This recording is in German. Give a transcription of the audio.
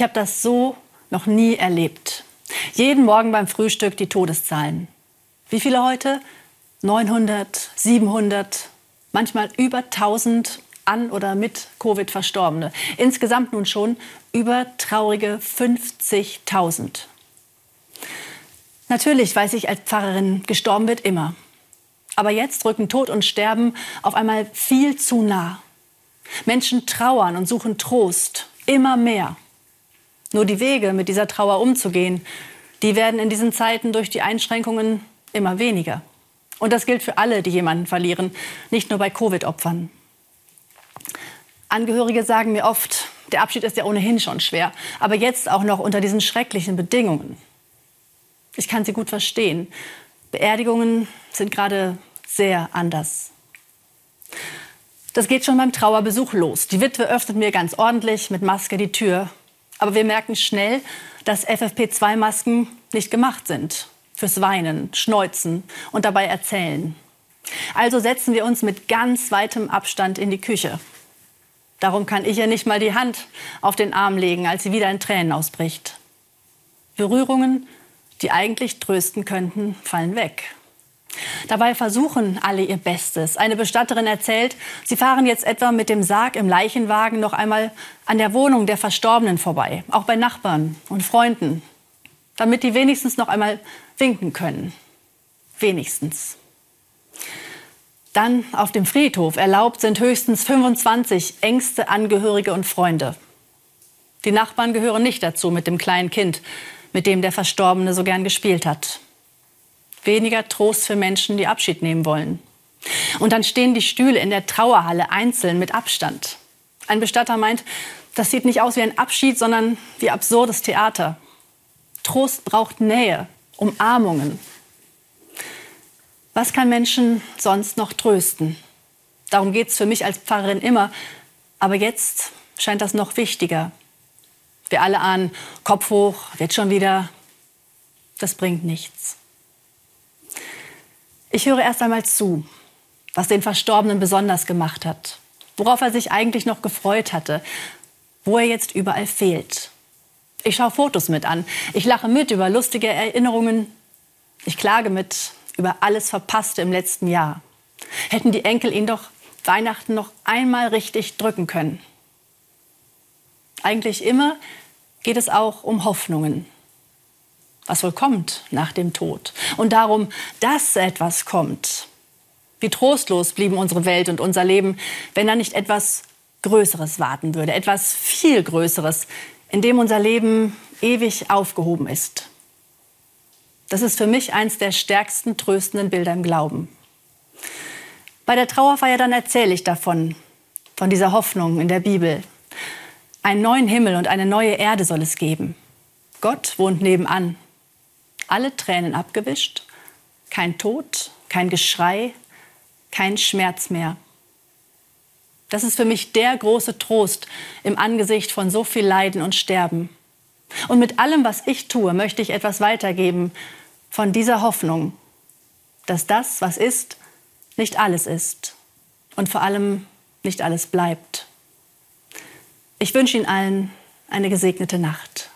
Ich habe das so noch nie erlebt. Jeden Morgen beim Frühstück die Todeszahlen. Wie viele heute? 900, 700, manchmal über 1000 an oder mit Covid Verstorbene. Insgesamt nun schon über traurige 50.000. Natürlich weiß ich als Pfarrerin, gestorben wird immer. Aber jetzt rücken Tod und Sterben auf einmal viel zu nah. Menschen trauern und suchen Trost, immer mehr. Nur die Wege, mit dieser Trauer umzugehen, die werden in diesen Zeiten durch die Einschränkungen immer weniger. Und das gilt für alle, die jemanden verlieren, nicht nur bei Covid-Opfern. Angehörige sagen mir oft, der Abschied ist ja ohnehin schon schwer, aber jetzt auch noch unter diesen schrecklichen Bedingungen. Ich kann sie gut verstehen. Beerdigungen sind gerade sehr anders. Das geht schon beim Trauerbesuch los. Die Witwe öffnet mir ganz ordentlich mit Maske die Tür. Aber wir merken schnell, dass FFP2-Masken nicht gemacht sind fürs Weinen, Schneuzen und dabei erzählen. Also setzen wir uns mit ganz weitem Abstand in die Küche. Darum kann ich ihr nicht mal die Hand auf den Arm legen, als sie wieder in Tränen ausbricht. Berührungen, die eigentlich trösten könnten, fallen weg. Dabei versuchen alle ihr Bestes. Eine Bestatterin erzählt, sie fahren jetzt etwa mit dem Sarg im Leichenwagen noch einmal an der Wohnung der Verstorbenen vorbei, auch bei Nachbarn und Freunden, damit die wenigstens noch einmal winken können. Wenigstens. Dann auf dem Friedhof erlaubt sind höchstens 25 engste Angehörige und Freunde. Die Nachbarn gehören nicht dazu mit dem kleinen Kind, mit dem der Verstorbene so gern gespielt hat. Weniger Trost für Menschen, die Abschied nehmen wollen. Und dann stehen die Stühle in der Trauerhalle einzeln mit Abstand. Ein Bestatter meint, das sieht nicht aus wie ein Abschied, sondern wie absurdes Theater. Trost braucht Nähe, Umarmungen, was kann Menschen sonst noch trösten? Darum geht es für mich als Pfarrerin immer. Aber jetzt scheint das noch wichtiger. Wir alle ahnen, Kopf hoch, wird schon wieder. Das bringt nichts. Ich höre erst einmal zu, was den Verstorbenen besonders gemacht hat, worauf er sich eigentlich noch gefreut hatte, wo er jetzt überall fehlt. Ich schaue Fotos mit an, ich lache mit über lustige Erinnerungen, ich klage mit über alles Verpasste im letzten Jahr. Hätten die Enkel ihn doch Weihnachten noch einmal richtig drücken können. Eigentlich immer geht es auch um Hoffnungen. Was wohl kommt nach dem Tod? Und darum, dass etwas kommt. Wie trostlos blieben unsere Welt und unser Leben, wenn da nicht etwas Größeres warten würde, etwas viel Größeres, in dem unser Leben ewig aufgehoben ist. Das ist für mich eines der stärksten tröstenden Bilder im Glauben. Bei der Trauerfeier dann erzähle ich davon, von dieser Hoffnung in der Bibel. Einen neuen Himmel und eine neue Erde soll es geben. Gott wohnt nebenan. Alle Tränen abgewischt, kein Tod, kein Geschrei, kein Schmerz mehr. Das ist für mich der große Trost im Angesicht von so viel Leiden und Sterben. Und mit allem, was ich tue, möchte ich etwas weitergeben, von dieser Hoffnung, dass das, was ist, nicht alles ist und vor allem nicht alles bleibt. Ich wünsche Ihnen allen eine gesegnete Nacht.